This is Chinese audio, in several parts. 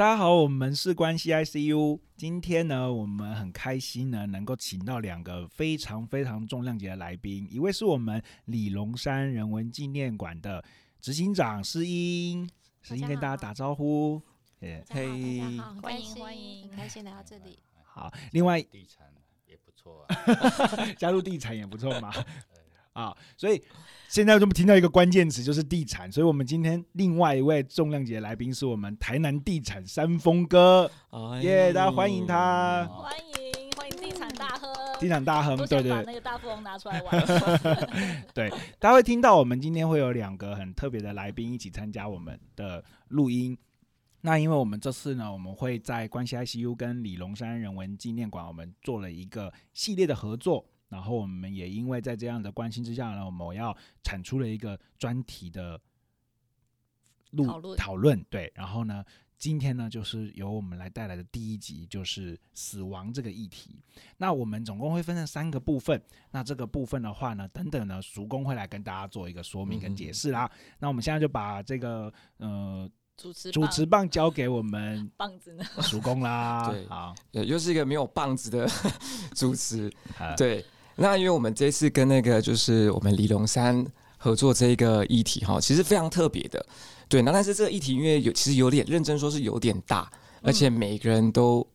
大家好，我们是关系 ICU。今天呢，我们很开心呢，能够请到两个非常非常重量级的来宾，一位是我们李龙山人文纪念馆的执行长施英，施英跟大家打招呼。嘿，欢迎欢迎，很开心来到这里。好，另外地产也不错啊，加入地产也不错嘛。啊，所以现在我们听到一个关键词就是地产，所以我们今天另外一位重量级的来宾是我们台南地产山峰哥，耶，大家欢迎他，欢迎欢迎地产大亨，地产大亨，对对，把那个大富翁拿出来玩，对，大家会听到我们今天会有两个很特别的来宾一起参加我们的录音，那因为我们这次呢，我们会在关系 ICU 跟李龙山人文纪念馆，我们做了一个系列的合作。然后我们也因为在这样的关心之下呢，我们要产出了一个专题的录讨论讨论。对，然后呢，今天呢就是由我们来带来的第一集，就是死亡这个议题。那我们总共会分成三个部分。那这个部分的话呢，等等呢，叔公会来跟大家做一个说明跟解释啦。嗯、那我们现在就把这个呃。主持主持棒交给我们棒子呢，叔公啦。对，好，又是一个没有棒子的 主持。对，那因为我们这次跟那个就是我们李龙山合作这个议题哈，其实非常特别的。对，那但是这个议题因为有其实有点认真说是有点大，而且每个人都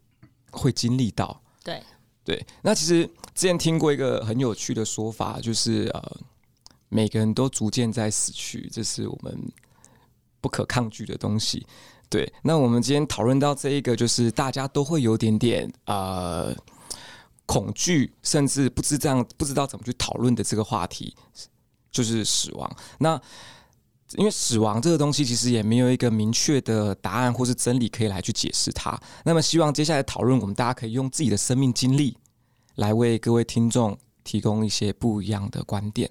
会经历到。对对，那其实之前听过一个很有趣的说法，就是呃，每个人都逐渐在死去，这是我们。不可抗拒的东西，对。那我们今天讨论到这一个，就是大家都会有点点呃恐惧，甚至不知这样不知道怎么去讨论的这个话题，就是死亡。那因为死亡这个东西，其实也没有一个明确的答案或是真理可以来去解释它。那么，希望接下来讨论，我们大家可以用自己的生命经历来为各位听众提供一些不一样的观点。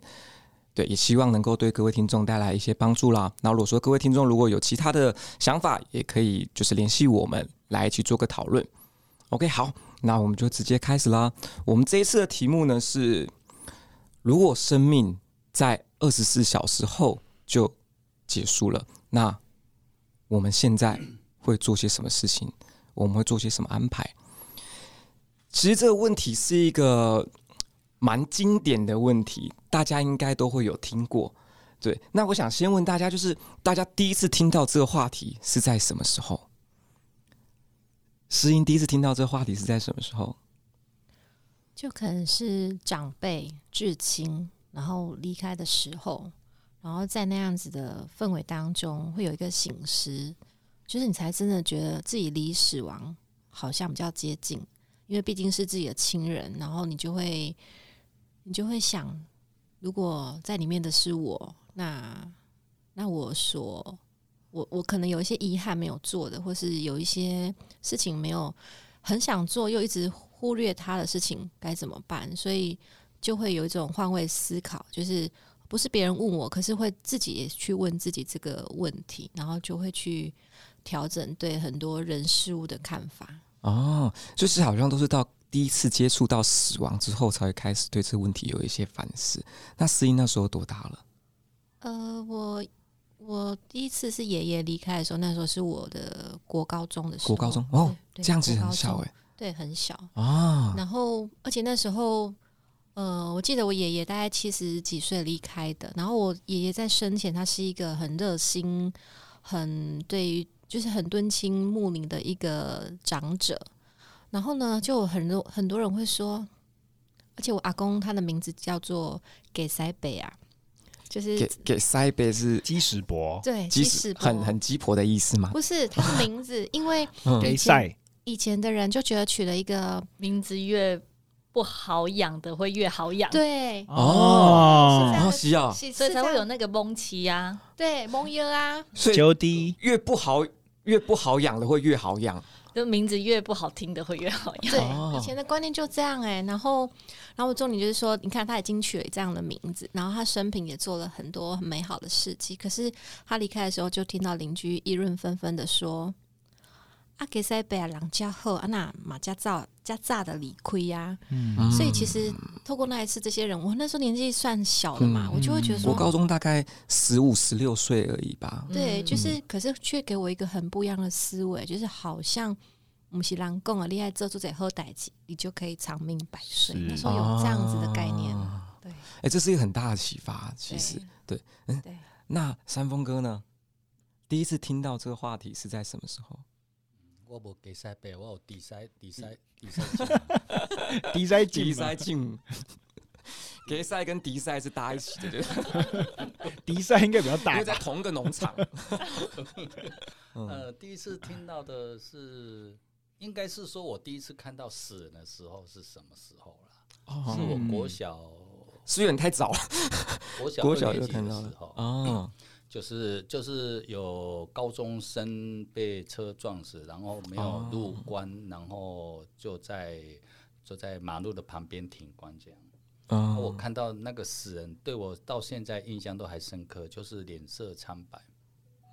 对，也希望能够对各位听众带来一些帮助啦。那如果说各位听众如果有其他的想法，也可以就是联系我们来一起做个讨论。OK，好，那我们就直接开始啦。我们这一次的题目呢是：如果生命在二十四小时后就结束了，那我们现在会做些什么事情？我们会做些什么安排？其实这个问题是一个。蛮经典的问题，大家应该都会有听过。对，那我想先问大家，就是大家第一次听到这个话题是在什么时候？诗音第一次听到这话题是在什么时候？就可能是长辈至亲，然后离开的时候，然后在那样子的氛围当中，会有一个醒思，就是你才真的觉得自己离死亡好像比较接近，因为毕竟是自己的亲人，然后你就会。你就会想，如果在里面的是我，那那我所我我可能有一些遗憾没有做的，或是有一些事情没有很想做，又一直忽略他的事情该怎么办？所以就会有一种换位思考，就是不是别人问我，可是会自己也去问自己这个问题，然后就会去调整对很多人事物的看法。哦，就是好像都是到。第一次接触到死亡之后，才会开始对这个问题有一些反思。那诗音那时候多大了？呃，我我第一次是爷爷离开的时候，那时候是我的国高中的时候。国高中哦，这样子很小哎，对，很小啊。然后，而且那时候，呃，我记得我爷爷大概七十几岁离开的。然后我爷爷在生前，他是一个很热心、很对于就是很敦亲睦邻的一个长者。然后呢，就很多很多人会说，而且我阿公他的名字叫做给塞北啊，就是给给塞北是鸡屎婆，对，鸡屎很很鸡婆的意思吗？不是，他的名字，因为以前以前的人就觉得取了一个名字越不好养的会越好养，对。哦，好需要，所以才会有那个蒙奇呀，对，蒙优啊，所以越不好越不好养的会越好养。就名字越不好听的会越好用。对，以前的观念就这样哎、欸。然后，然后重点就是说，你看他已经取了这样的名字，然后他生平也做了很多很美好的事迹。可是他离开的时候，就听到邻居议论纷纷的说：“啊，给塞贝啊，人家好啊，那马家造家炸的理亏呀。嗯，所以其实透过那一次，这些人，我那时候年纪算小的嘛，嗯、我就会觉得说，我高中大概十五、十六岁而已吧。对，就是，可是却给我一个很不一样的思维，就是好像我们是人讲啊，厉害做做这好代志，你就可以长命百岁。那时候有这样子的概念，啊、对。哎、欸，这是一个很大的启发，其实对，对，嗯，对。那山峰哥呢？第一次听到这个话题是在什么时候？我无给塞背，我有低塞低塞低塞镜，低塞低塞镜，给塞跟迪赛是搭一起的，对。低塞应该比较大，因为在同一个农场。呃，第一次听到的是，应该是说我第一次看到死人的时候是什么时候了？哦，是我国小，是有点太早了。国小国小就看到了哦。就是就是有高中生被车撞死，然后没有入关，哦、然后就在就在马路的旁边停关这样。哦、我看到那个死人，对我到现在印象都还深刻，就是脸色苍白。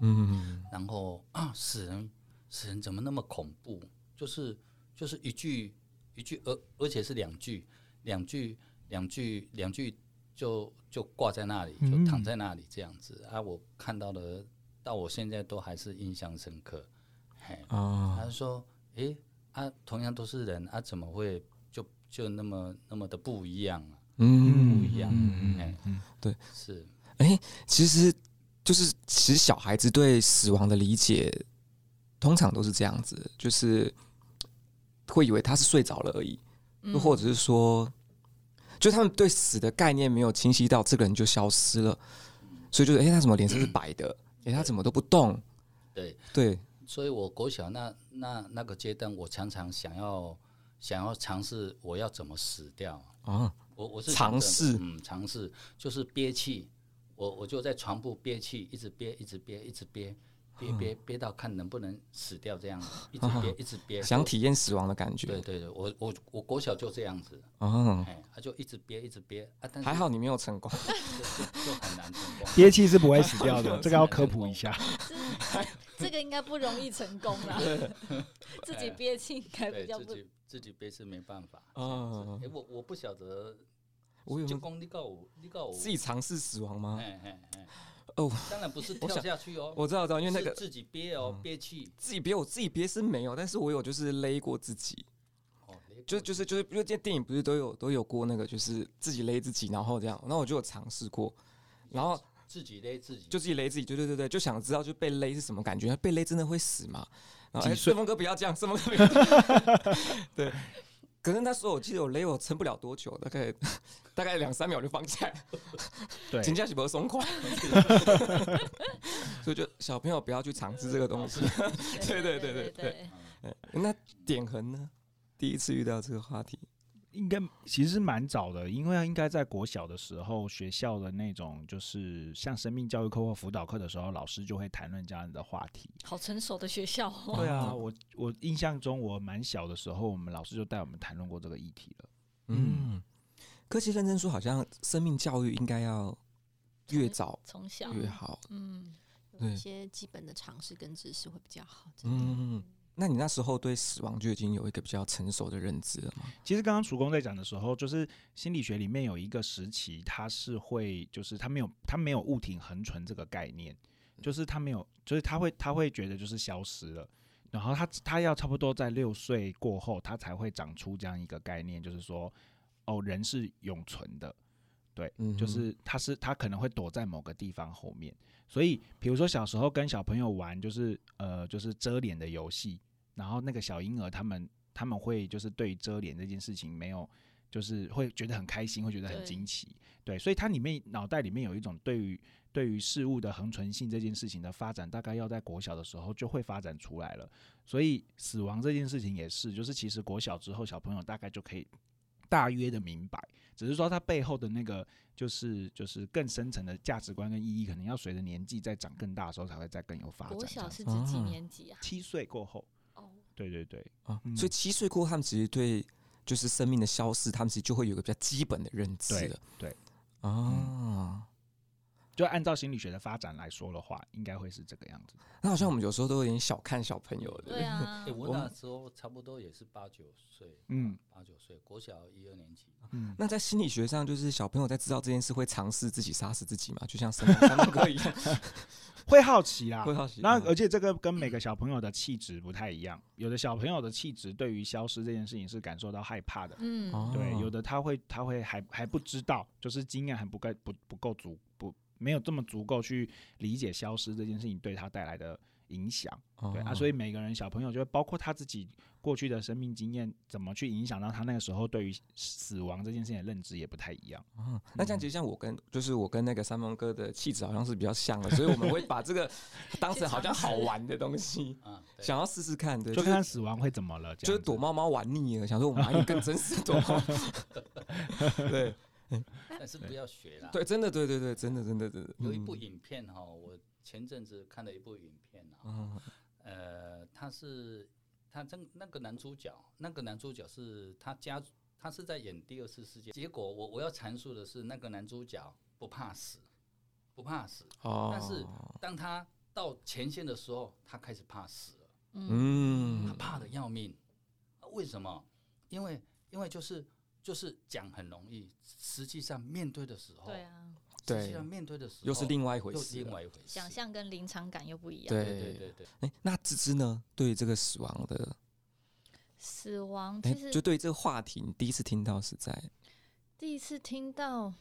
嗯，然后啊，死人死人怎么那么恐怖？就是就是一句一句，而而且是两句两句两句两句。就就挂在那里，就躺在那里这样子、嗯、啊！我看到的，到我现在都还是印象深刻。嘿，哦、他说：“诶、欸，啊，同样都是人啊，怎么会就就那么那么的不一样啊？嗯，不一样。嗯对，是。诶、欸，其实就是其实小孩子对死亡的理解，通常都是这样子，就是会以为他是睡着了而已，又、嗯、或者是说。”就他们对死的概念没有清晰到，这个人就消失了，所以就是哎、欸，他怎么脸色是白的？哎、欸，他怎么都不动？对对，所以我国小那那那个阶段，我常常想要想要尝试我要怎么死掉啊？我我是尝试，嗯，尝试就是憋气，我我就在床铺憋气，一直憋，一直憋，一直憋。憋憋憋到看能不能死掉，这样一直憋一直憋，想体验死亡的感觉。对对对，我我我国小就这样子，哦，他就一直憋一直憋啊，但还好你没有成功，就很难成功。憋气是不会死掉的，这个要科普一下。这个应该不容易成功啦，自己憋气应该比较不。自己自己憋是没办法。哦，哎，我我不晓得，我有功你告我你告我自己尝试死亡吗？哦，当然不是跳下去哦。我知道，知道，因为那个自己憋哦，憋气，自己憋。我自己憋是没有，但是我有就是勒过自己。哦，就就是就是，因为这电影不是都有都有过那个，就是自己勒自己，然后这样，那我就有尝试过，然后自己勒自己，就自己勒自己，对对对对，就想知道就被勒是什么感觉，被勒真的会死吗？然后哎，顺风哥不要这样，顺风哥不要这样，对。可是那时候我记得我勒我撑不了多久，大概大概两三秒就放起来，对，请假是不会松快，所以就小朋友不要去尝试这个东西，对对对对对。那点痕呢？第一次遇到这个话题。应该其实蛮早的，因为应该在国小的时候，学校的那种就是像生命教育课或辅导课的时候，老师就会谈论这样的话题。好成熟的学校哦。对啊，我我印象中我蛮小的时候，我们老师就带我们谈论过这个议题了。嗯，科技认真说，好像生命教育应该要越早从小越好。嗯，有一些基本的常识跟知识会比较好。嗯。那你那时候对死亡就已经有一个比较成熟的认知了吗？其实刚刚曙光在讲的时候，就是心理学里面有一个时期，它是会，就是它没有，它没有物体恒存这个概念，就是它没有，就是他会，他会觉得就是消失了，然后他他要差不多在六岁过后，他才会长出这样一个概念，就是说，哦，人是永存的，对，嗯、就是他是他可能会躲在某个地方后面。所以，比如说小时候跟小朋友玩，就是呃，就是遮脸的游戏，然后那个小婴儿他们他们会就是对遮脸这件事情没有，就是会觉得很开心，会觉得很惊奇，对，对，所以它里面脑袋里面有一种对于对于事物的恒存性这件事情的发展，大概要在国小的时候就会发展出来了。所以死亡这件事情也是，就是其实国小之后小朋友大概就可以大约的明白。只是说，它背后的那个就是就是更深层的价值观跟意义，可能要随着年纪再长更大的时候，才会再更有发展。国小是指几年级啊？七岁过后。哦，对对对，啊，所以七岁过后，他们其实对就是生命的消逝，他们其实就会有个比较基本的认知了。对，啊，就按照心理学的发展来说的话，应该会是这个样子。那好像我们有时候都有点小看小朋友的。对啊 欸，我那时候差不多也是八九岁，嗯，八九岁，国小一二年级。嗯，那在心理学上，就是小朋友在知道这件事会尝试自己杀死自己嘛？就像三三毛哥一样，会好奇啦，会好奇。那而且这个跟每个小朋友的气质不太一样，有的小朋友的气质对于消失这件事情是感受到害怕的，嗯，哦对，有的他会他会还还不知道，就是经验还不够不不够足不没有这么足够去理解消失这件事情对他带来的影响，哦对啊，所以每个人小朋友就会包括他自己过去的生命经验，怎么去影响到他那个时候对于死亡这件事情的认知也不太一样。哦，那这样其实像我跟就是我跟那个三峰哥的气质好像是比较像的，所以我们会把这个 当成好像好玩的东西，想要试试看，对，就看看死亡会怎么了，就是躲猫猫玩腻了，想说我们玩一个更真实的躲猫。对 但是不要学啦。对，真的，对对对，真的真的真的。有一部嗯影片哈，我前阵子看了一部影片啊，嗯呃，他是他真那个男主角，那个男主角是他家，他是在演第二次世界。结果我我要阐述的是，那个男主角不怕死，不怕死，哦，但是当他到前线的时候，他开始怕死了，嗯他嗯，怕的要命。为什么？因为因为就是就是讲很容易，实际上面对的时候，对啊，实际上面对的时候又是另外一回又事了，另外一回事。想象跟临场感又不一样。对对对对对，哎，那芝芝呢？对于这个死亡的，死亡哎其，实就对这个话题，你第一次听到是在第一次听到，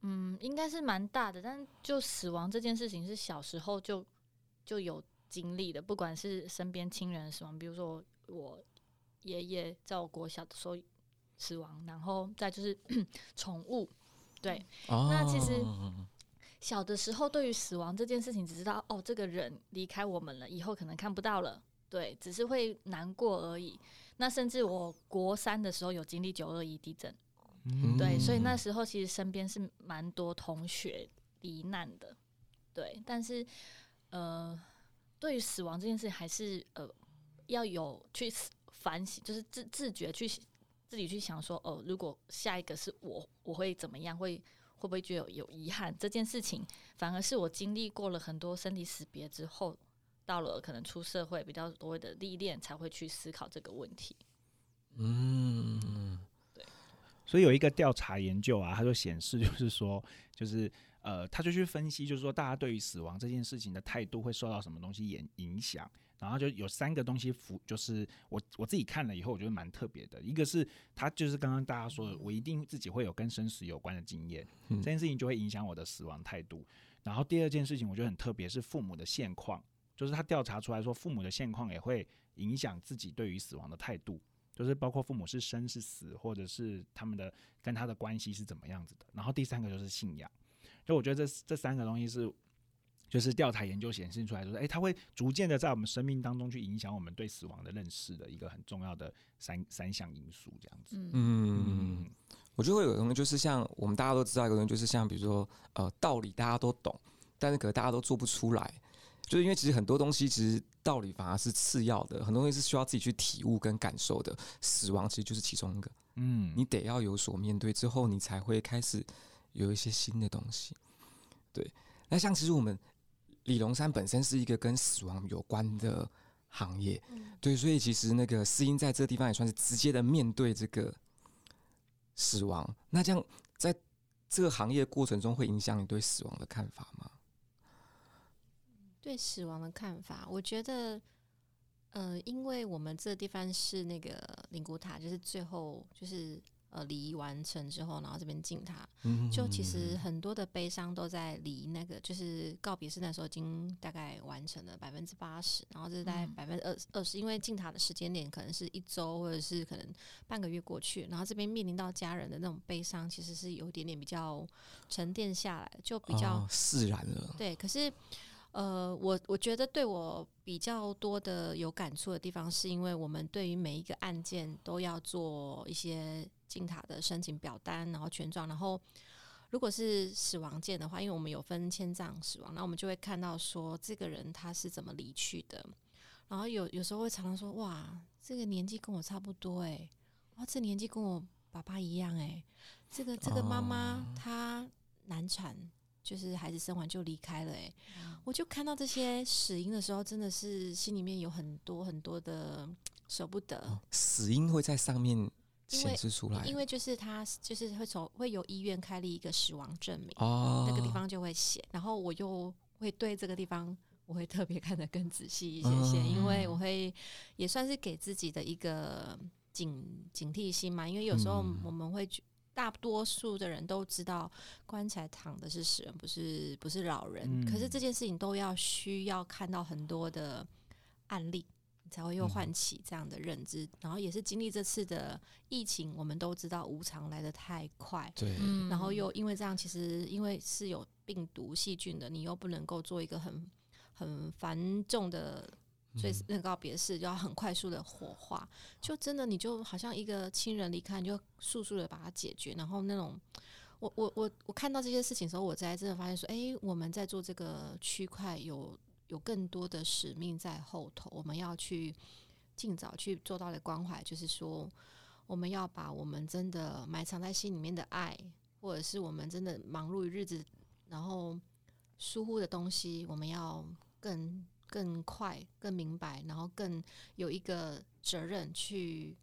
嗯，应该是蛮大的，但就死亡这件事情是小时候就就有经历的，不管是身边亲人的死亡，比如说我爷爷在我国小的时候死亡，然后再就是 宠物，对，哦，那其实小的时候对于死亡这件事情，只知道哦，这个人离开我们了，以后可能看不到了，对，只是会难过而已。那甚至我国三的时候有经历九二一地震。嗯对，所以那时候其实身边是蛮多同学罹难的，对。但是，呃，对于死亡这件事，还是呃要有去反省，就是自自觉去自己去想说，哦、呃，如果下一个是我，我会怎么样？会会不会觉得有有遗憾？这件事情，反而是我经历过了很多身体死别之后，到了可能出社会比较多的历练，才会去思考这个问题。嗯，对所以有一个调查研究啊，它就显示，就是说，就是呃，他就去分析，就是说，大家对于死亡这件事情的态度会受到什么东西影影响。然后就有三个东西符，就是我我自己看了以后，我觉得蛮特别的。一个是他就是刚刚大家说的，我一定自己会有跟生死有关的经验，嗯这件事情就会影响我的死亡态度。然后第二件事情，我觉得很特别，是父母的现况，就是他调查出来说，父母的现况也会影响自己对于死亡的态度。就是包括父母是生是死，或者是他们的跟他的关系是怎么样子的。然后第三个就是信仰，就我觉得这这三个东西是，就是调查研究显示出来，就是哎，它会逐渐的在我们生命当中去影响我们对死亡的认识的一个很重要的三三项因素，这样子。嗯嗯，我觉得会有一个东西，就是像我们大家都知道一个东西，就是像比如说呃道理大家都懂，但是可能大家都做不出来，就是因为其实很多东西其实道理反而是次要的，很多东西是需要自己去体悟跟感受的。死亡其实就是其中一个，嗯，你得要有所面对之后，你才会开始有一些新的东西。对，那像其实我们李龙山本身是一个跟死亡有关的行业，对，所以其实那个诗音在这个地方也算是直接的面对这个死亡。那这样在这个行业过程中，会影响你对死亡的看法吗？对死亡的看法，我觉得，呃，因为我们这个地方是那个灵骨塔，就是最后就是呃礼仪完成之后，然后这边敬他，嗯就其实很多的悲伤都在离那个就是告别式那时候已经大概完成了百分之八十，然后这是大概百分之二二十，因为敬塔的时间点可能是一周或者是可能半个月过去，然后这边面临到家人的那种悲伤，其实是有一点点比较沉淀下来，就比较、哦、释然了。对，可是。呃，我我觉得对我比较多的有感触的地方，是因为我们对于每一个案件都要做一些进塔的申请表单，然后全状，然后如果是死亡件的话，因为我们有分迁葬死亡，那我们就会看到说这个人他是怎么离去的，然后有有时候会常常说，哇，这个年纪跟我差不多诶，哇，这年纪跟我爸爸一样诶，这个这个妈妈她难产。就是孩子生完就离开了、欸，哎，我就看到这些死因的时候，真的是心里面有很多很多的 舍不得。哦、死因会在上面显示出来。因，因为就是他就是会从会由医院开立一个死亡证明，哦，那个地方就会写，然后我又会对这个地方我会特别看得更仔细一些些，哦、因为我会也算是给自己的一个警警惕心嘛，因为有时候我们会。大多数的人都知道棺材躺的是死人，不是不是老人。嗯、可是这件事情都要需要看到很多的案例，才会又唤起这样的认知。嗯、然后也是经历这次的疫情，我们都知道无常来的太快。对。然后又因为这样，其实因为是有病毒细菌的，你又不能够做一个很很繁重的。所以那个告别式就要很快速的火化，就真的你就好像一个亲人离开，你就速速的把它解决。然后那种，我我我我看到这些事情的时候，我才真的发现说，哎，我们在做这个区块有有更多的使命在后头，我们要去尽早去做到的关怀，就是说，我们要把我们真的埋藏在心里面的爱，或者是我们真的忙碌于日子，然后疏忽的东西，我们要更。更快、更明白，然后更有一个责任去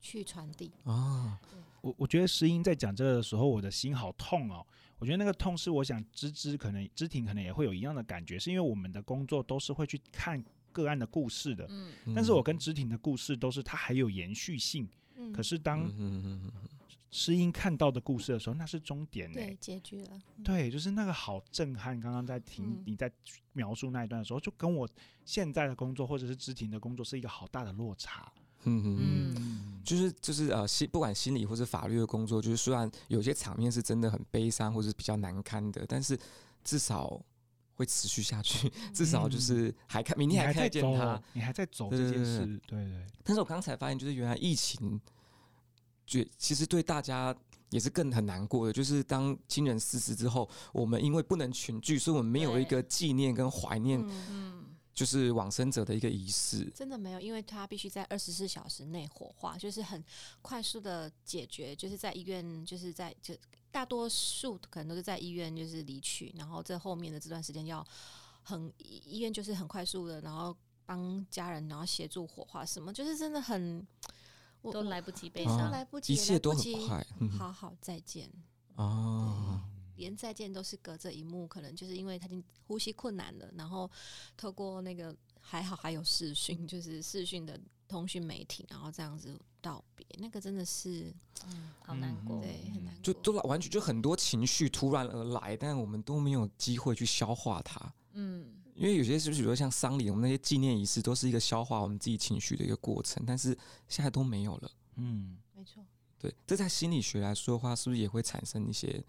去传递啊。我我觉得石英在讲这个的时候，我的心好痛哦。我觉得那个痛是，我想芝芝可能芝婷可能也会有一样的感觉，是因为我们的工作都是会去看个案的故事的。嗯，但是我跟芝婷的故事都是它还有延续性。嗯，可是当诗音看到的故事的时候，那是终点呢，对，结局了。嗯、对，就是那个好震撼。刚刚在听你在描述那一段的时候，就跟我现在的工作或者是知婷的工作是一个好大的落差。嗯嗯嗯，就是就是呃，心不管心理或是法律的工作，就是虽然有些场面是真的很悲伤或是比较难堪的，但是至少会持续下去，至少就是还看明天还看见他，你还在走这件事，对对，对对。但是我刚才发现，就是原来疫情。就其实对大家也是更很难过的，就是当亲人逝世之后，我们因为不能群聚，所以我们没有一个纪念跟怀念，就是往生者的一个仪式。真的没有，因为他必须在二十四小时内火化，就是很快速的解决，就是在医院，就是在就大多数可能都是在医院就是离去，然后这后面的这段时间要很医院就是很快速的，然后帮家人然后协助火化什么，就是真的很。我都来不及悲伤，来不及，一切都很快。好好再见哦，连再见都是隔着一幕，可能就是因为他已经呼吸困难了，然后透过那个还好还有视讯，就是视讯的通讯媒体，然后这样子道别，那个真的是嗯，好难过，对，很难过，就都完全就很多情绪突然而来，但我们都没有机会去消化它，嗯。因为有些是比如说像丧礼，我们那些纪念仪式都是一个消化我们自己情绪的一个过程，但是现在都没有了。嗯，没错。对，这在心理学来说的话，是不是也会产生一些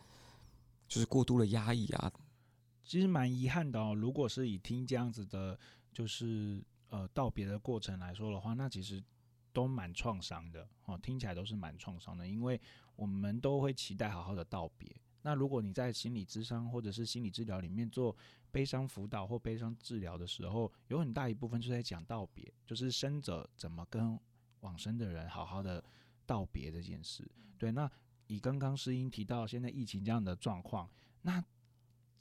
就是过度的压抑啊？其实蛮遗憾的哦。如果是以听这样子的，就是呃道别的过程来说的话，那其实都蛮创伤的哦。听起来都是蛮创伤的，因为我们都会期待好好的道别。那如果你在心理咨商或者是心理治疗里面做悲伤辅导或悲伤治疗的时候，有很大一部分就在讲道别，就是生者怎么跟往生的人好好的道别这件事。对，那以刚刚诗音提到现在疫情这样的状况，那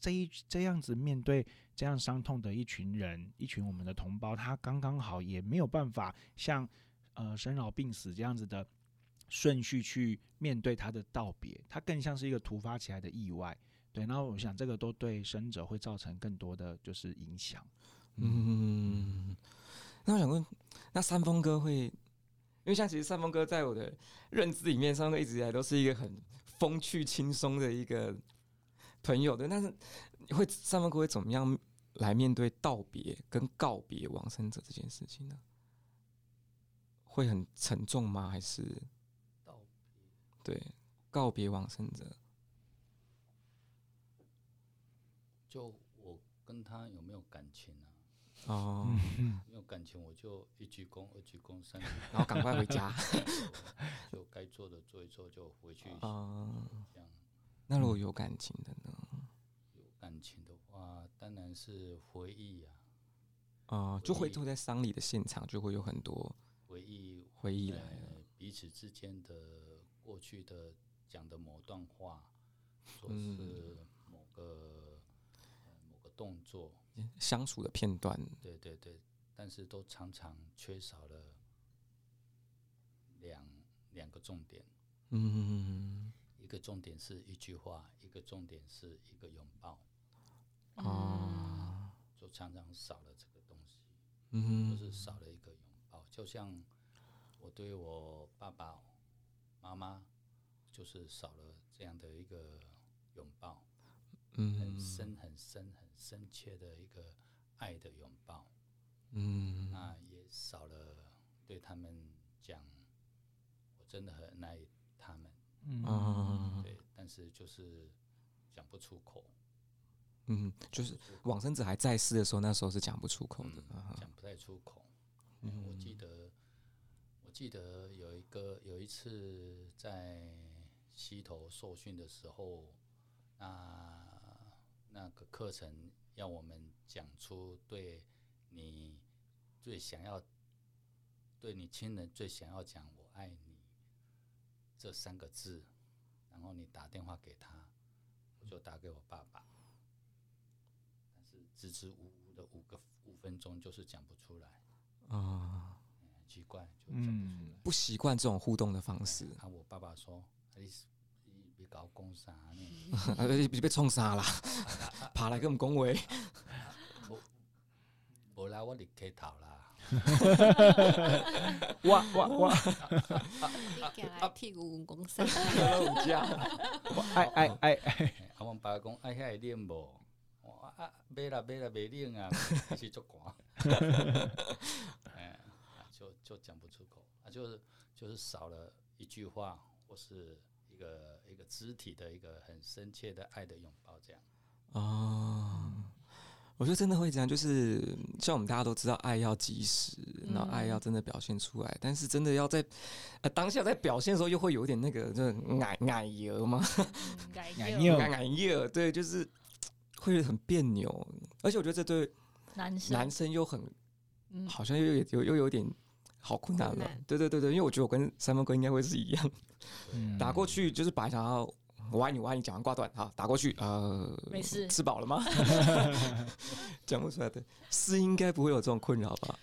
这一这样子面对这样伤痛的一群人，一群我们的同胞，他刚刚好也没有办法像呃生老病死这样子的。顺序去面对他的道别，他更像是一个突发起来的意外，对。那我想，这个都对生者会造成更多的就是影响。嗯，那我想问，那三峰哥会，因为像其实三峰哥在我的认知里面，三峰哥一直以来都是一个很风趣轻松的一个朋友的。但是会三峰哥会怎么样来面对道别跟告别往生者这件事情呢？会很沉重吗？还是？对，告别往生者，就我跟他有没有感情啊？哦，没有感情，我就一鞠躬，二鞠躬，三鞠躬，然后赶快回家，就该做的做一做，就回去。哦，这样。那如果有感情的呢？有感情的话，当然是回忆呀。啊，就会坐在丧礼的现场，就会有很多回忆，回忆来了，彼此之间的。过去的讲的某段话，说是某个、呃、某个动作，相处的片段，对对对，但是都常常缺少了两两个重点。嗯，一个重点是一句话，一个重点是一个拥抱。哦，就常常少了这个东西，嗯，就是少了一个拥抱。就像我对我爸爸妈妈，就是少了这样的一个拥抱，嗯，很深很深很深切的一个爱的拥抱，嗯，那也少了对他们讲，我真的很爱他们，嗯，对，但是就是讲不出口。嗯，就是往生者还在世的时候，那时候是讲不出口的，讲、嗯、不太出口。嗯，我记得，我记得有一个有一次在溪头受训的时候，那那个课程要我们讲出对你最想要对你亲人最想要讲“我爱你”这三个字，然后你打电话给他，我就打给我爸爸。但是支支吾吾的五个五分钟就是讲不出来，啊、嗯，很奇怪，就讲不出来，嗯、不习惯这种互动的方式。啊，我爸爸说：“你你别搞讲啥呢？你被冲杀了，爬来跟我们恭维。我我来我离开头啦。哇哇哇！你来替我公杀，爱爱爱爱！啊，我爸讲爱遐会练无？啊，买啦买啦，袂冷啊，是足寒。哎，就就讲不出口啊，就是就是少了一句话，或是一个一个肢体的一个很深切的爱的拥抱，这样。哦，我觉得真的会这样，就是像我们大家都知道，爱要及时，然后爱要真的表现出来，嗯、但是真的要在呃当下在表现的时候，又会有点那个，就奶奶油吗？奶油，奶油，对，就是。会很别扭，而且我觉得这对男生男生又很，嗯、好像又有又又有点好困难了。对对对对，因为我觉得我跟三峰哥应该会是一样，嗯、打过去就是本来想要我爱你我爱你讲完挂断，好打过去呃没事。吃饱了吗？讲不出来的，是应该不会有这种困扰吧？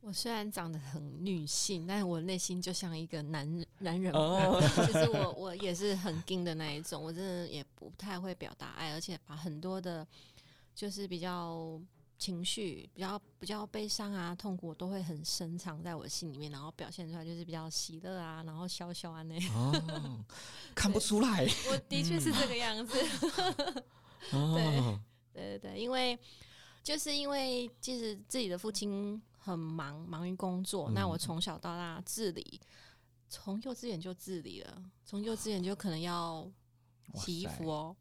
我虽然长得很女性，但是我内心就像一个男男人，哦、就是我我也是很硬的那一种，我真的也不太会表达爱，而且把很多的，就是比较情绪比较比较悲伤啊、痛苦，都会很深藏在我心里面，然后表现出来就是比较喜乐啊，然后笑笑啊那 看不出来，我的确是这个样子。哦、对对对对，因为就是因为其实自己的父亲。很忙，忙于工作。嗯、那我从小到大自理，从幼稚园就自理了。从幼稚园就可能要洗衣服哦。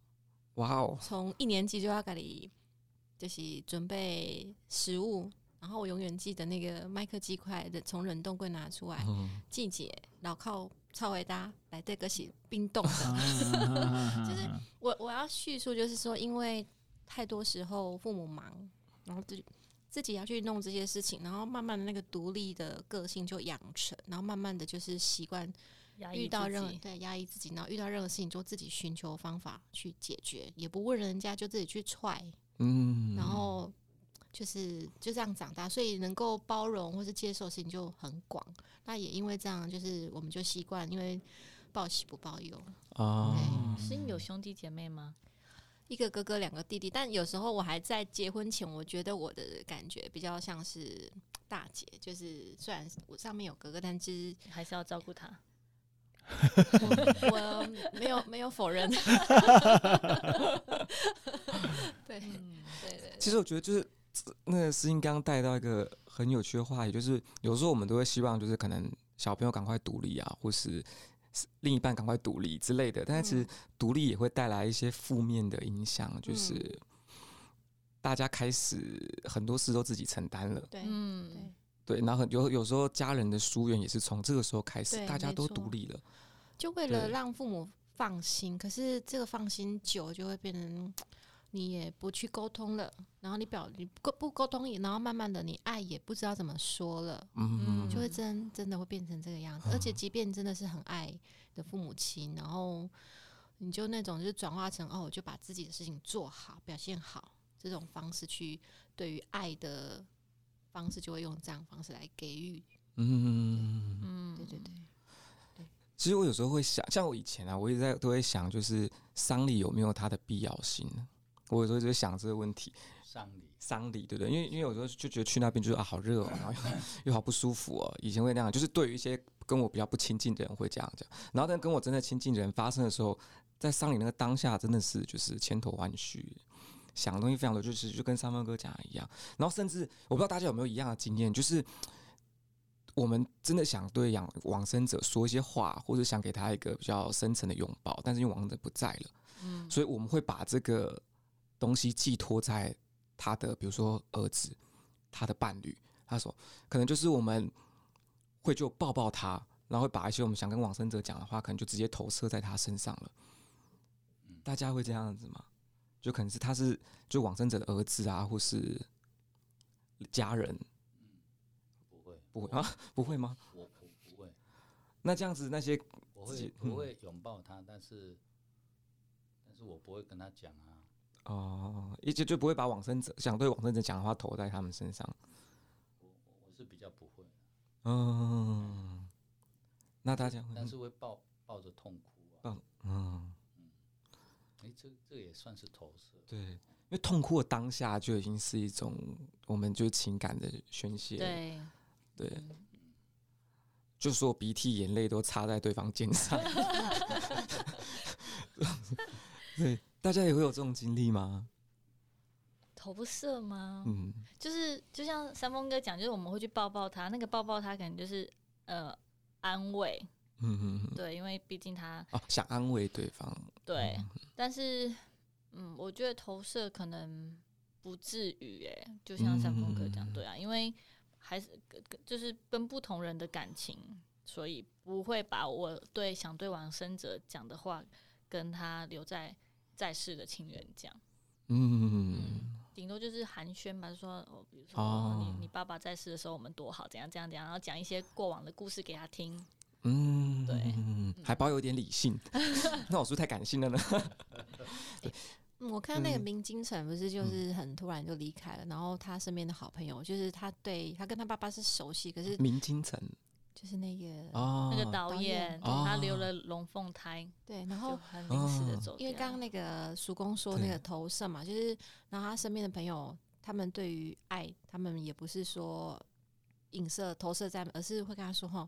哇哦！从一年级就要给你，就是准备食物。然后我永远记得那个麦克鸡块的，从冷冻柜拿出来，嗯、季节然后靠超伟大来这个是冰冻的。就是我我要叙述，就是说，因为太多时候父母忙，然后自自己要去弄这些事情，然后慢慢的那个独立的个性就养成，然后慢慢的就是习惯遇到任何对压抑自己，然后遇到任何事情就自己寻求方法去解决，也不问人家，就自己去踹，嗯，然后就是就这样长大，所以能够包容或是接受事情就很广。那也因为这样，就是我们就习惯，因为报喜不报忧啊。是你有兄弟姐妹吗？一个哥哥，两个弟弟，但有时候我还在结婚前，我觉得我的感觉比较像是大姐，就是虽然我上面有哥哥，但其实还是要照顾他。我，我没有没有否认。对，嗯、对。其实我觉得就是那个诗音刚刚带到一个很有趣的话，也就是有时候我们都会希望，就是可能小朋友赶快独立啊，或是。另一半赶快独立之类的，但是其实独立也会带来一些负面的影响，嗯、就是大家开始很多事都自己承担了。对，嗯，对，然后有有时候家人的疏远也是从这个时候开始，大家都独立了，就为了让父母放心。可是这个放心久，就会变成。你也不去沟通了，然后你表你不不沟通，然后慢慢的你爱也不知道怎么说了，嗯，就会真真的会变成这个样子。而且即便真的是很爱的父母亲，然后你就那种就是转化成哦，我就把自己的事情做好，表现好这种方式去对于爱的方式，就会用这样方式来给予。嗯嗯，对对对。其实我有时候会想，像我以前啊，我一直在都会想，就是丧礼有没有它的必要性呢？我有时候就会想这个问题。丧礼，丧礼，对不对？因为因为有时候就觉得去那边就是啊，好热哦，然后又，又好不舒服哦。以前会那样，就是对于一些跟我比较不亲近的人会这样讲。然后但跟我真的亲近的人发生的时候，在丧礼那个当下，真的是就是千头万绪，想的东西非常多，就是就跟三分哥讲的一样。然后甚至我不知道大家有没有一样的经验，就是我们真的想对养往生者说一些话，或者想给他一个比较深层的拥抱，但是因为往生者不在了，嗯，所以我们会把这个东西寄托在。他的比如说儿子，他的伴侣，他说可能就是我们会就抱抱他，然后会把一些我们想跟往生者讲的话，可能就直接投射在他身上了。大家会这样子吗？就可能是他是就往生者的儿子啊，或是家人？不会，不会啊，不会吗？我我不会。那这样子那些我会我会拥抱他，但是但是我不会跟他讲啊。哦，一直就不会把往生者想对往生者讲的话投在他们身上。我我是比较不会。嗯，那大家会，但是会抱抱着痛哭啊。嗯嗯，哎、欸，这这也算是投射。对，因为痛哭的当下就已经是一种我们就是情感的宣泄。对对，嗯、就说鼻涕眼泪都擦在对方肩上。对。大家也会有这种经历吗？投射吗？嗯，就是就像三峰哥讲，就是我们会去抱抱他，那个抱抱他可能就是呃安慰，嗯嗯对，因为毕竟他啊想安慰对方，对，嗯、但是嗯，我觉得投射可能不至于哎，就像三峰哥讲，对啊，因为还是就是跟不同人的感情，所以不会把我对想对往生者讲的话跟他留在。在世的亲人讲，嗯，顶多就是寒暄吧，说哦，比如说、哦、你你爸爸在世的时候我们多好，怎样怎样怎样，然后讲一些过往的故事给他听，嗯，对，还保有点理性，那我是不是太感性了呢？对，我看那个明金城不是就是很突然就离开了，然后他身边的好朋友就是他对他跟他爸爸是熟悉，可是明金城。就是那个哦，那个导演，他留了龙凤胎，对，然后很临时的走，因为刚刚那个叔公说那个投射嘛，就是然后他身边的朋友，他们对于爱，他们也不是说影射投射在，而是会跟他说哈，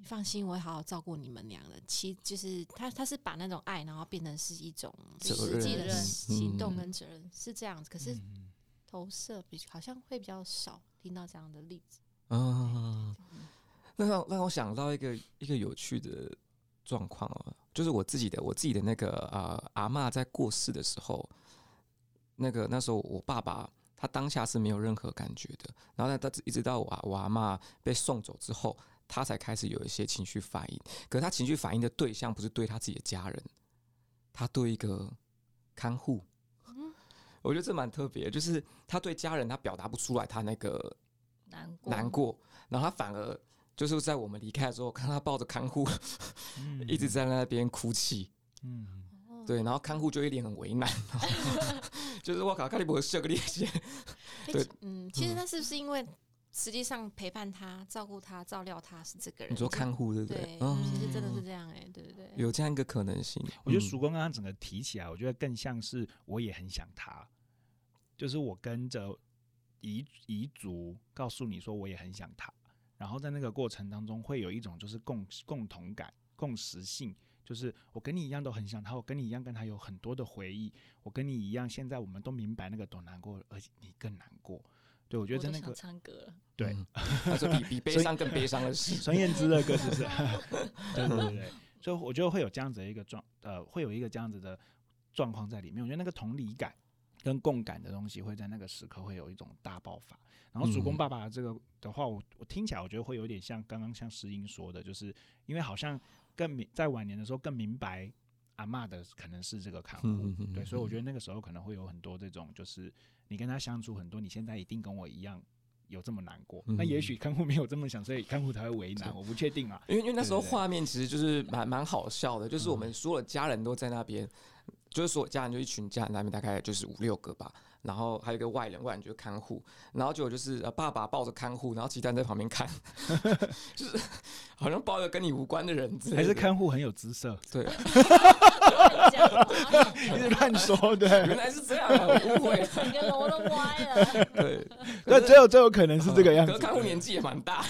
你放心，我会好好照顾你们俩的。其就是他他是把那种爱，然后变成是一种实际的行动跟责任，是这样子。可是投射比好像会比较少听到这样的例子。啊，那让让我想到一个一个有趣的状况哦，就是我自己的我自己的那个呃阿嬷在过世的时候，那个那时候我爸爸他当下是没有任何感觉的，然后呢，他一直到我我阿嬷被送走之后，他才开始有一些情绪反应。可是他情绪反应的对象不是对他自己的家人，他对一个看护。我觉得这蛮特别，就是他对家人他表达不出来，他那个。难过，难过，然后他反而就是在我们离开的时候，看他抱着看护，嗯、一直在那边哭泣。嗯，对，然后看护就一脸很为难，就是我靠，看你不会笑个那些。对，嗯，其实那是不是因为实际上陪伴他、照顾他、照料他是这个人？你说看护对不对？对，嗯、其实真的是这样哎、欸，对对对，有这样一个可能性。我觉得曙光刚刚整个提起来，我觉得更像是我也很想他，就是我跟着。彝彝族告诉你说，我也很想他，然后在那个过程当中会有一种就是共共同感、共识性，就是我跟你一样都很想他，我跟你一样跟他有很多的回忆，我跟你一样，现在我们都明白那个多难过，而且你更难过。对，我觉得在那个唱歌了，对，他说比比悲伤更悲伤的是孙燕姿的歌，是不是？对对对对，所以我觉得会有这样子的一个状，呃，会有一个这样子的状况在里面。我觉得那个同理感。跟共感的东西会在那个时刻会有一种大爆发。然后主公爸爸这个的话，我我听起来我觉得会有点像刚刚像诗音说的，就是因为好像更明在晚年的时候更明白阿嬷的可能是这个看护，对，所以我觉得那个时候可能会有很多这种，就是你跟他相处很多，你现在一定跟我一样有这么难过。嗯那也许看护没有这么想，所以看护才会为难。我不确定啊，因为因为那时候画面其实就是蛮蛮好笑的，就是我们所有的家人都在那边，就是所有家人就一群家人那边大概就是五六个吧，然后还有一个外人，外人就是看护，然后结果就是呃爸爸抱着看护，然后鸡蛋在旁边看，就是好像抱着跟你无关的人之类的，还是看护很有姿色，对。一直乱说，对，原来是这样啊，我误会了，整个楼都歪了。对，那最有最有可能是这个样子。可是。看护年纪也蛮大，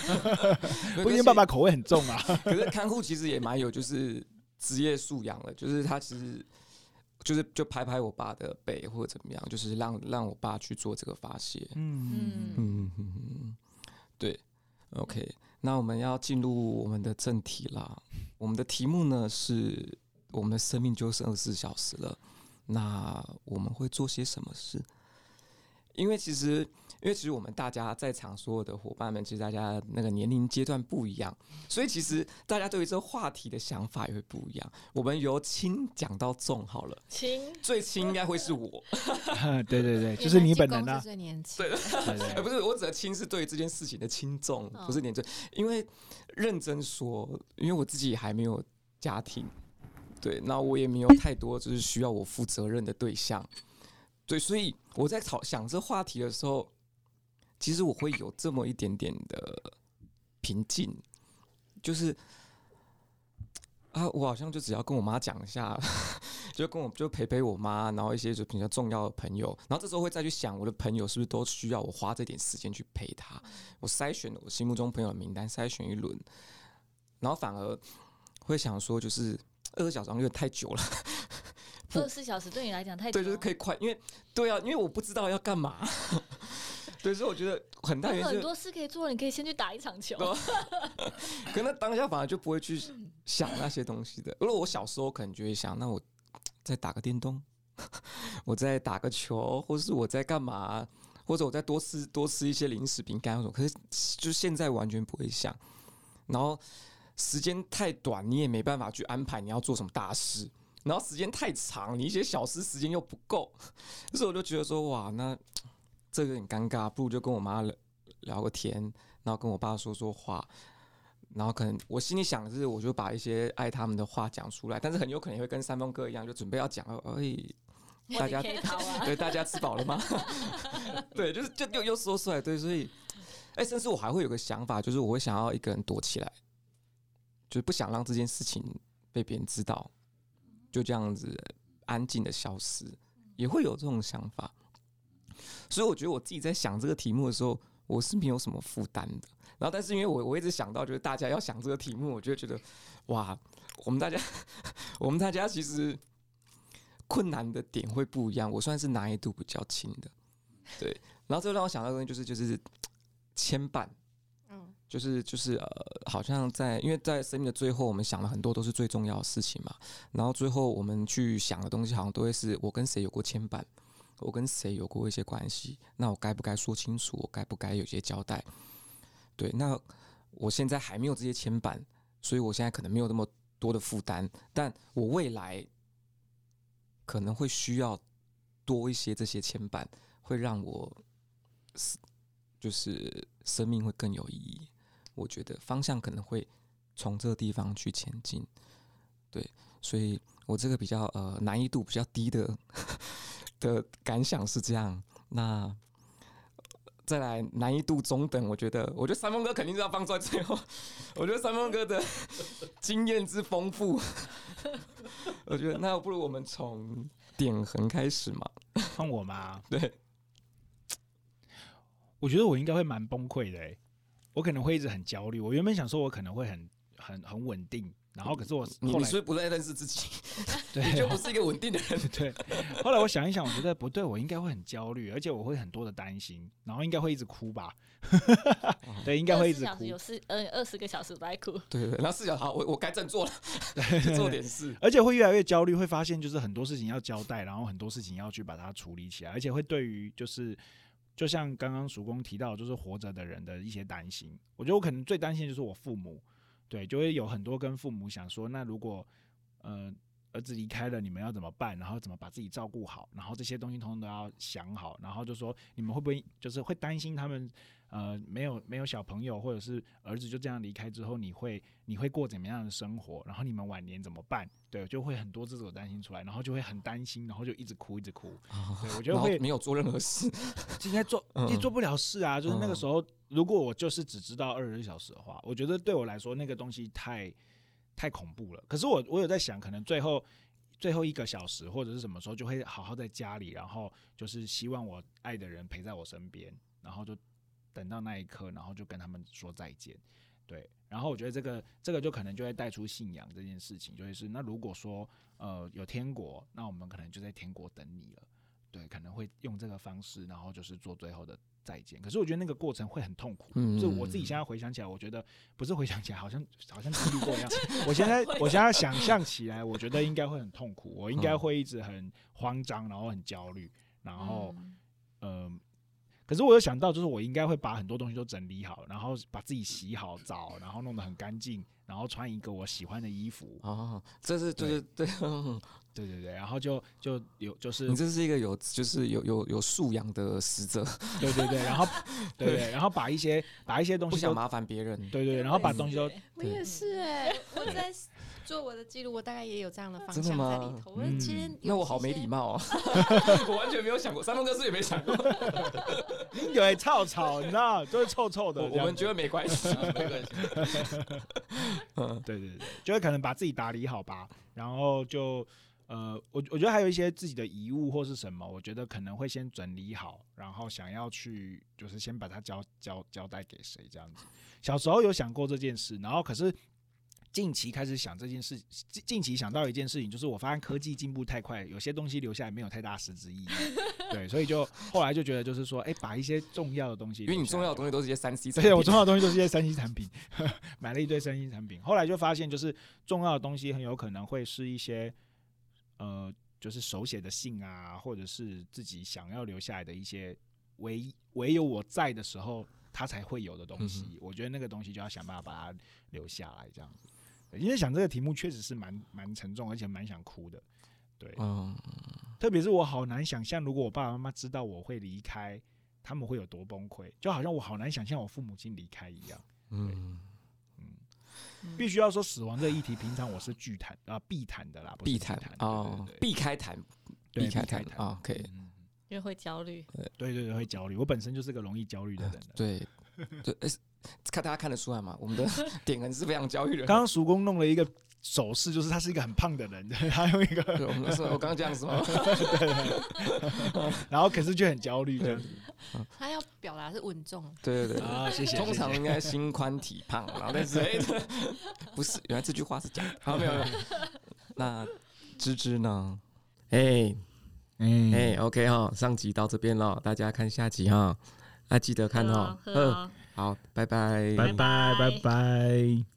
不一定爸爸口味很重啊。可是看护其实也蛮有就是职业素养了，就是他其实就是就拍拍我爸的背或者怎么样，就是让让我爸去做这个发泄。嗯，嗯，嗯嗯嗯，对，OK，那我们要进入我们的正题啦。我们的题目呢是我们的生命就剩二十四小时了，那我们会做些什么事？因为其实，因为其实我们大家在场所有的伙伴们，其实大家那个年龄阶段不一样，所以其实大家对于这个话题的想法也会不一样。我们由轻讲到重好了，轻，最轻应该会是我 对对对，就是你本人啊。最年轻，对 不是，我指的轻是对于这件事情的轻重，哦不是年纪。因为认真说，因为我自己还没有家庭，对，那我也没有太多就是需要我负责任的对象，对，所以我在讨想这话题的时候，其实我会有这么一点点的平静，就是啊，我好像就只要跟我妈讲一下。就跟我就陪陪我妈，然后一些就比较重要的朋友，然后这时候会再去想我的朋友是不是都需要我花这点时间去陪他。我筛选了我心目中朋友的名单，筛选一轮，然后反而会想说，就是二十小时有点太久了。二十四小时对你来讲太久对，就是可以快，因为对啊，因为我不知道要干嘛。对，所以我觉得很大原因就是，有很多事可以做，你可以先去打一场球。对 可能当下反而就不会去想那些东西的。如果我小时候可能就会想，那我再打个电动，我再打个球，或是我在干嘛，或者我再多吃多吃一些零食饼干那种。可是就现在完全不会想，然后时间太短，你也没办法去安排你要做什么大事。然后时间太长，你一些小事时间又不够，所以我就觉得说，哇，那这个很尴尬，不如就跟我妈聊聊个天，然后跟我爸说说话。然后可能我心里想的是，我就把一些爱他们的话讲出来，但是很有可能也会跟三峰哥一样，就准备要讲，哎，大家 可以逃啊 对大家吃饱了吗？对，就是就又又说出来，对，所以，哎，甚至我还会有个想法，就是我会想要一个人躲起来，就是不想让这件事情被别人知道，就这样子安静的消失，也会有这种想法。所以我觉得我自己在想这个题目的时候，我是没有什么负担的。然后，但是因为我我一直想到，就是大家要想这个题目，我就觉得，哇，我们大家，我们大家其实困难的点会不一样。我算是难易度比较轻的，对。然后这让我想到的东西就是就是牵绊，就是就是呃，好像在因为在生命的最后，我们想了很多都是最重要的事情嘛。然后最后我们去想的东西，好像都会是我跟谁有过牵绊，我跟谁有过一些关系，那我该不该说清楚？我该不该有些交代？对，那我现在还没有这些牵绊，所以我现在可能没有那么多的负担，但我未来可能会需要多一些这些牵绊，会让我就是生命会更有意义。我觉得方向可能会从这个地方去前进。对，所以我这个比较呃难易度比较低的的感想是这样。那。再来难易度中等，我觉得，我觉得三峰哥肯定是要放在最后。我觉得三峰哥的 经验之丰富，我觉得那不如我们从点横开始嘛。换我吗？对，我觉得我应该会蛮崩溃的、欸，我可能会一直很焦虑。我原本想说，我可能会很很很稳定，然后可是我你后来你是不是不再认识自己？对你就不是一个稳定的人。对，后来我想一想，我觉得不对，我应该会很焦虑，而且我会很多的担心，然后应该会一直哭吧。对，应该会一直哭二十小时。有四呃二十个小时都在哭，对对对，然后四小时好，我我该振作了，做点事。而且会越来越焦虑，会发现就是很多事情要交代，然后很多事情要去把它处理起来，而且会对于就是就像刚刚曙光提到，就是活着的人的一些担心。我觉得我可能最担心就是我父母，对，就会有很多跟父母想说，那如果呃儿子离开了，你们要怎么办？然后怎么把自己照顾好？然后这些东西通通都要想好，然后就说你们会不会就是会担心他们呃没有没有小朋友，或者是儿子就这样离开之后，你会你会过怎么样的生活？然后你们晚年怎么办？对，就会很多这种担心出来，然后就会很担心，然后就一直哭一直哭。对，我觉得会没有做任何事，应该做也做不了事啊。就是那个时候，如果我就是只知道二十四小时的话，我觉得对我来说那个东西太太恐怖了。可是我我有在想，可能最后。最后一个小时或者是什么时候，就会好好在家里，然后就是希望我爱的人陪在我身边，然后就等到那一刻，然后就跟他们说再见。对，然后我觉得这个这个就可能就会带出信仰这件事情，就会是那如果说呃有天国，那我们可能就在天国等你了。对，可能会用这个方式，然后就是做最后的再见。可是我觉得那个过程会很痛苦，嗯，就我自己现在回想起来，我觉得不是回想起来，好像 好像经历过一样。我现在我现在想象起来，我觉得应该会很痛苦，我应该会一直很慌张，然后很焦虑，然后嗯。呃可是我有想到，就是我应该会把很多东西都整理好，然后把自己洗好澡，然后弄得很干净，然后穿一个我喜欢的衣服。哦，这是就是对，对 对对，然后就就有就是你这是一个有就是有有有素养的使者。对对对，然后 对对，然后把一些把一些东西不想麻烦别人。对对，然后把东西都我也是哎，我在做我的记录，我大概也有这样的方向在里头。嗯，那我好没礼貌啊，我完全没有想过，山东哥是也没想过。有点臭臭，你知道，就是臭臭的。我们觉得没关系，没关系。嗯，对对对，就会可能把自己打理好吧。然后就呃，我我觉得还有一些自己的遗物或是什么，我觉得可能会先整理好，然后想要去就是先把它交交交代给谁这样子。小时候有想过这件事，然后可是。近期开始想这件事，近近期想到一件事情，就是我发现科技进步太快，有些东西留下来没有太大实质意义。对，所以就后来就觉得，就是说，哎、欸，把一些重要的东西，因为你重要的东西都是一些三 C，对，我重要的东西都是一些三 C 产品，买了一堆三 C 产品。后来就发现，就是重要的东西很有可能会是一些，呃，就是手写的信啊，或者是自己想要留下来的一些唯唯有我在的时候，它才会有的东西。嗯、我觉得那个东西就要想办法把它留下来，这样子。因为想这个题目确实是蛮蛮沉重，而且蛮想哭的，对，嗯，特别是我好难想象，如果我爸爸妈妈知道我会离开，他们会有多崩溃，就好像我好难想象我父母亲离开一样，嗯嗯，必须要说死亡这个议题，平常我是拒谈啊，避谈的啦，避谈哦，避开谈，避开谈啊，可以，因为会焦虑，对。对对，会焦虑，我本身就是个容易焦虑的人，对，对。看大家看得出来吗？我们的 点痕是非常焦虑的。刚刚叔公弄了一个手势，就是他是一个很胖的人，他用一个，对，我们说我刚刚这样子吗？对。然后可是就很焦虑这样子。他要表达是稳重。对对对啊，谢谢。通常应该心宽体胖，然后但是不是，原来这句话是假的。好，没有没有。那芝芝呢？哎哎哎，OK 哈，上集到这边了，大家看下集哈，啊记得看哈。嗯。好，拜拜，拜拜，拜拜。